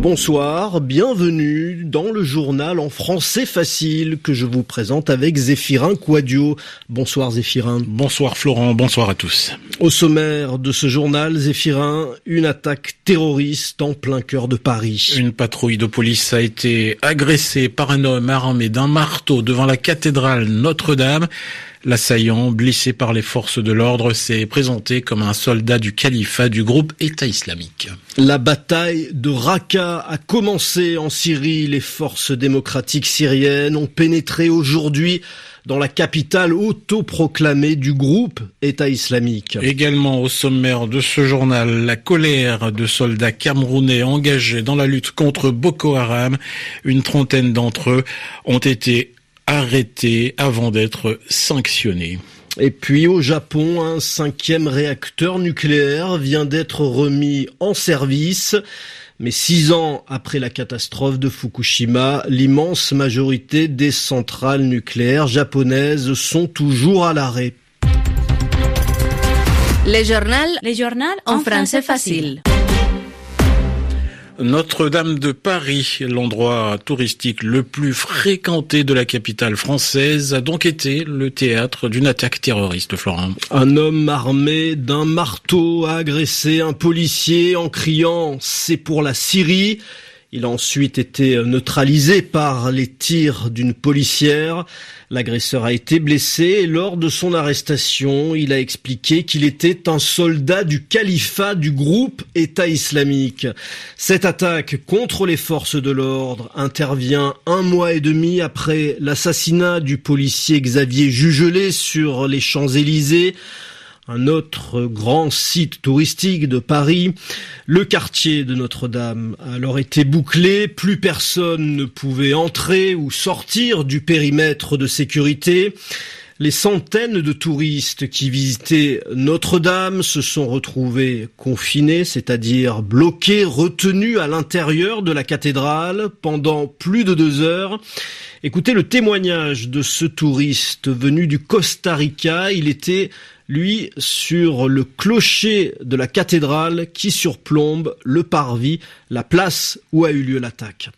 Bonsoir, bienvenue dans le journal en français facile que je vous présente avec Zéphirin Quadio. Bonsoir Zéphirin. Bonsoir Florent, bonsoir à tous. Au sommaire de ce journal, Zéphirin, une attaque terroriste en plein cœur de Paris. Une patrouille de police a été agressée par un homme armé d'un marteau devant la cathédrale Notre-Dame. L'assaillant, blessé par les forces de l'ordre, s'est présenté comme un soldat du califat du groupe État islamique. La bataille de Raqqa a commencé en Syrie. Les forces démocratiques syriennes ont pénétré aujourd'hui dans la capitale autoproclamée du groupe État islamique. Également au sommaire de ce journal, la colère de soldats camerounais engagés dans la lutte contre Boko Haram. Une trentaine d'entre eux ont été arrêtés avant d'être sanctionnés. Et puis au Japon, un cinquième réacteur nucléaire vient d'être remis en service. Mais six ans après la catastrophe de Fukushima, l'immense majorité des centrales nucléaires japonaises sont toujours à l'arrêt. Les journal, les journal en français facile. Notre-Dame de Paris, l'endroit touristique le plus fréquenté de la capitale française, a donc été le théâtre d'une attaque terroriste, Florent. Un homme armé d'un marteau a agressé un policier en criant ⁇ C'est pour la Syrie !⁇ il a ensuite été neutralisé par les tirs d'une policière. L'agresseur a été blessé et lors de son arrestation, il a expliqué qu'il était un soldat du califat du groupe État islamique. Cette attaque contre les forces de l'ordre intervient un mois et demi après l'assassinat du policier Xavier Jugelé sur les Champs-Élysées un autre grand site touristique de Paris. Le quartier de Notre-Dame a alors été bouclé, plus personne ne pouvait entrer ou sortir du périmètre de sécurité. Les centaines de touristes qui visitaient Notre-Dame se sont retrouvés confinés, c'est-à-dire bloqués, retenus à l'intérieur de la cathédrale pendant plus de deux heures. Écoutez le témoignage de ce touriste venu du Costa Rica. Il était lui, sur le clocher de la cathédrale qui surplombe le parvis, la place où a eu lieu l'attaque.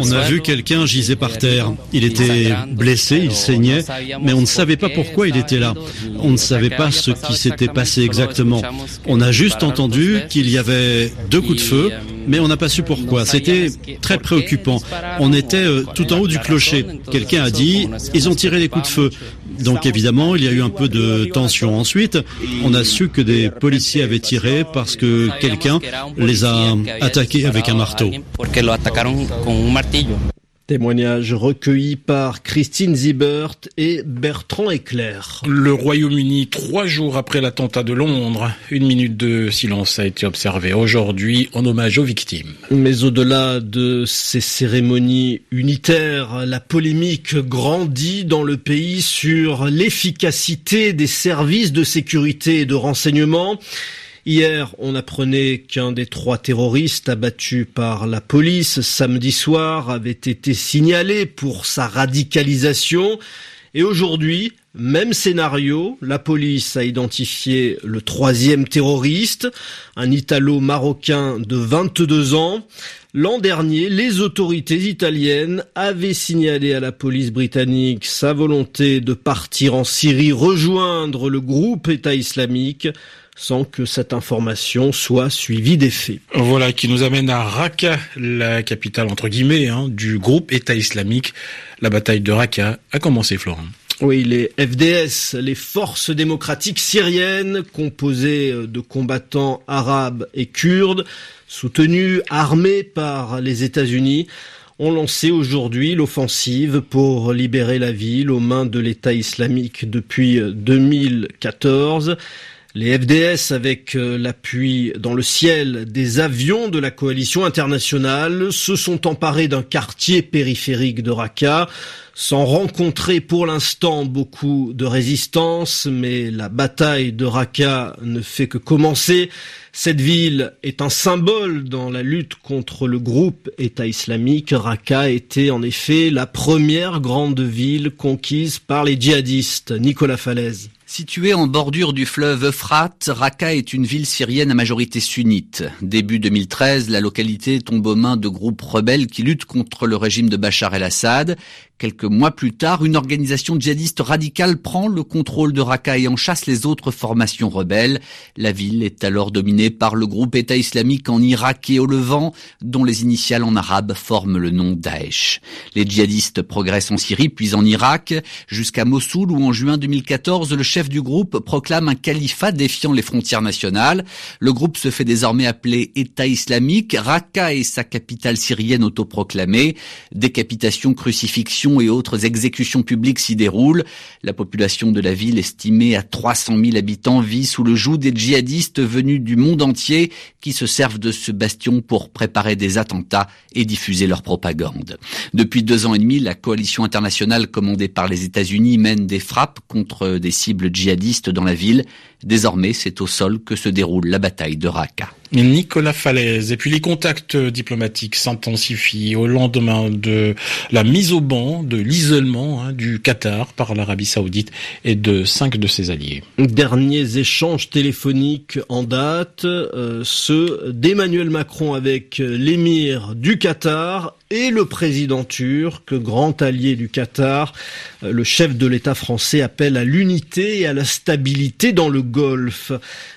On a vu quelqu'un gisait par terre. Il était blessé, il saignait, mais on ne savait pas pourquoi il était là. On ne savait pas ce qui s'était passé exactement. On a juste entendu qu'il y avait deux coups de feu, mais on n'a pas su pourquoi. C'était très préoccupant. On était euh, tout en haut du clocher. Quelqu'un a dit, ils ont tiré les coups de feu. Donc évidemment, il y a eu un peu de tension. Ensuite, on a su que des policiers avaient tiré parce que quelqu'un les a attaqués avec un marteau. Témoignage recueilli par Christine Zibert et Bertrand Eclair. Le Royaume-Uni, trois jours après l'attentat de Londres, une minute de silence a été observée aujourd'hui en hommage aux victimes. Mais au-delà de ces cérémonies unitaires, la polémique grandit dans le pays sur l'efficacité des services de sécurité et de renseignement. Hier, on apprenait qu'un des trois terroristes abattus par la police samedi soir avait été signalé pour sa radicalisation. Et aujourd'hui, même scénario, la police a identifié le troisième terroriste, un Italo-marocain de 22 ans. L'an dernier, les autorités italiennes avaient signalé à la police britannique sa volonté de partir en Syrie rejoindre le groupe État islamique sans que cette information soit suivie des faits. Voilà qui nous amène à Raqqa, la capitale entre guillemets hein, du groupe État islamique. La bataille de Raqqa a commencé, Florent. Oui, les FDS, les forces démocratiques syriennes, composées de combattants arabes et kurdes, soutenus, armés par les États-Unis, ont lancé aujourd'hui l'offensive pour libérer la ville aux mains de l'État islamique depuis 2014. Les FDS, avec euh, l'appui dans le ciel des avions de la coalition internationale, se sont emparés d'un quartier périphérique de Raqqa, sans rencontrer pour l'instant beaucoup de résistance, mais la bataille de Raqqa ne fait que commencer. Cette ville est un symbole dans la lutte contre le groupe État islamique. Raqqa était en effet la première grande ville conquise par les djihadistes. Nicolas Falaise. Située en bordure du fleuve Euphrate, Raqqa est une ville syrienne à majorité sunnite. Début 2013, la localité tombe aux mains de groupes rebelles qui luttent contre le régime de Bachar el-Assad. Quelques mois plus tard, une organisation djihadiste radicale prend le contrôle de Raqqa et en chasse les autres formations rebelles. La ville est alors dominée par le groupe État islamique en Irak et au Levant, dont les initiales en arabe forment le nom Daesh. Les djihadistes progressent en Syrie puis en Irak, jusqu'à Mossoul où en juin 2014, le chef du groupe proclame un califat défiant les frontières nationales. Le groupe se fait désormais appeler État islamique. Raqqa est sa capitale syrienne autoproclamée. Décapitation, crucifixion et autres exécutions publiques s'y déroulent. La population de la ville, estimée à 300 000 habitants, vit sous le joug des djihadistes venus du monde entier qui se servent de ce bastion pour préparer des attentats et diffuser leur propagande. Depuis deux ans et demi, la coalition internationale commandée par les États-Unis mène des frappes contre des cibles djihadistes dans la ville. Désormais, c'est au sol que se déroule la bataille de Raqqa. Nicolas Falaise. Et puis les contacts diplomatiques s'intensifient au lendemain de la mise au banc, de l'isolement hein, du Qatar par l'Arabie Saoudite et de cinq de ses alliés. Derniers échanges téléphoniques en date, euh, ceux d'Emmanuel Macron avec l'émir du Qatar et le président turc, grand allié du Qatar. Euh, le chef de l'État français appelle à l'unité et à la stabilité dans le Golfe.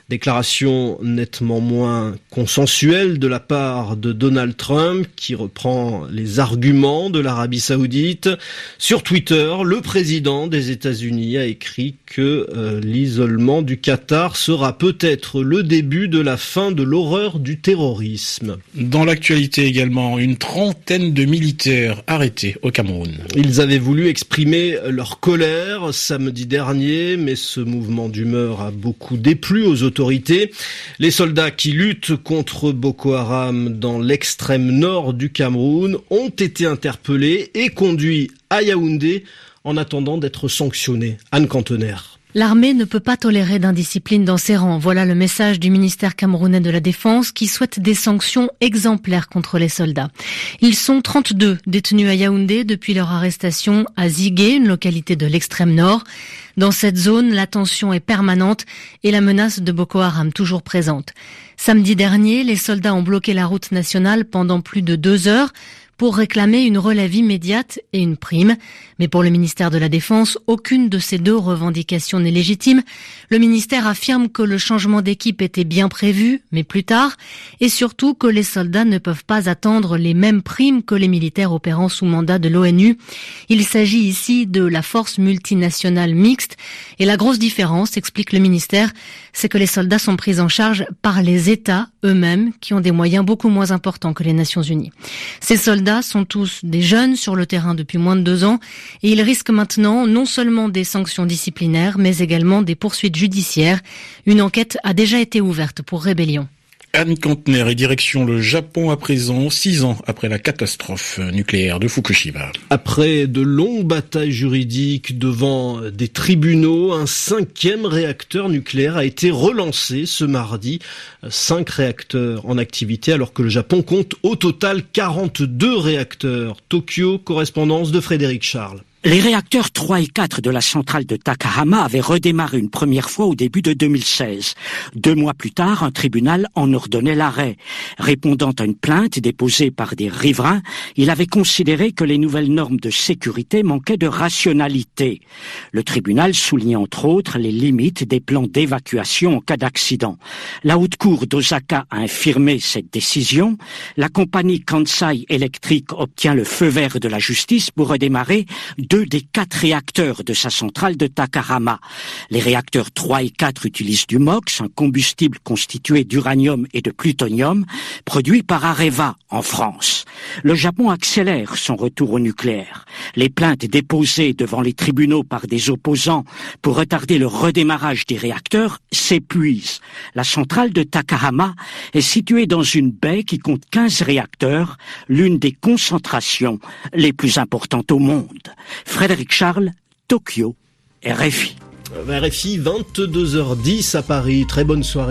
Déclaration nettement moins consensuelle de la part de Donald Trump qui reprend les arguments de l'Arabie saoudite. Sur Twitter, le président des États-Unis a écrit que euh, l'isolement du Qatar sera peut-être le début de la fin de l'horreur du terrorisme. Dans l'actualité également, une trentaine de militaires arrêtés au Cameroun. Ils avaient voulu exprimer leur colère samedi dernier, mais ce mouvement d'humeur a beaucoup déplu aux autorités les soldats qui luttent contre Boko Haram dans l'extrême nord du Cameroun ont été interpellés et conduits à Yaoundé en attendant d'être sanctionnés. Anne Cantoner. L'armée ne peut pas tolérer d'indiscipline dans ses rangs. Voilà le message du ministère camerounais de la Défense qui souhaite des sanctions exemplaires contre les soldats. Ils sont 32 détenus à Yaoundé depuis leur arrestation à Zigué, une localité de l'extrême nord. Dans cette zone, la tension est permanente et la menace de Boko Haram toujours présente. Samedi dernier, les soldats ont bloqué la route nationale pendant plus de deux heures pour réclamer une relève immédiate et une prime. Mais pour le ministère de la Défense, aucune de ces deux revendications n'est légitime. Le ministère affirme que le changement d'équipe était bien prévu, mais plus tard, et surtout que les soldats ne peuvent pas attendre les mêmes primes que les militaires opérant sous mandat de l'ONU. Il s'agit ici de la force multinationale mixte, et la grosse différence, explique le ministère, c'est que les soldats sont pris en charge par les États eux-mêmes, qui ont des moyens beaucoup moins importants que les Nations Unies. Ces soldats sont tous des jeunes sur le terrain depuis moins de deux ans et ils risquent maintenant non seulement des sanctions disciplinaires mais également des poursuites judiciaires. Une enquête a déjà été ouverte pour rébellion. Anne Kantner est direction le Japon à présent, six ans après la catastrophe nucléaire de Fukushima. Après de longues batailles juridiques devant des tribunaux, un cinquième réacteur nucléaire a été relancé ce mardi. Cinq réacteurs en activité alors que le Japon compte au total 42 réacteurs. Tokyo, correspondance de Frédéric Charles. Les réacteurs 3 et 4 de la centrale de Takahama avaient redémarré une première fois au début de 2016. Deux mois plus tard, un tribunal en ordonnait l'arrêt. Répondant à une plainte déposée par des riverains, il avait considéré que les nouvelles normes de sécurité manquaient de rationalité. Le tribunal soulignait entre autres les limites des plans d'évacuation en cas d'accident. La haute cour d'Osaka a infirmé cette décision. La compagnie Kansai Electric obtient le feu vert de la justice pour redémarrer deux des quatre réacteurs de sa centrale de Takahama. Les réacteurs 3 et 4 utilisent du MOX, un combustible constitué d'uranium et de plutonium, produit par Areva en France. Le Japon accélère son retour au nucléaire. Les plaintes déposées devant les tribunaux par des opposants pour retarder le redémarrage des réacteurs s'épuisent. La centrale de Takahama est située dans une baie qui compte 15 réacteurs, l'une des concentrations les plus importantes au monde. Frédéric Charles, Tokyo, RFI. RFI, 22h10 à Paris. Très bonne soirée.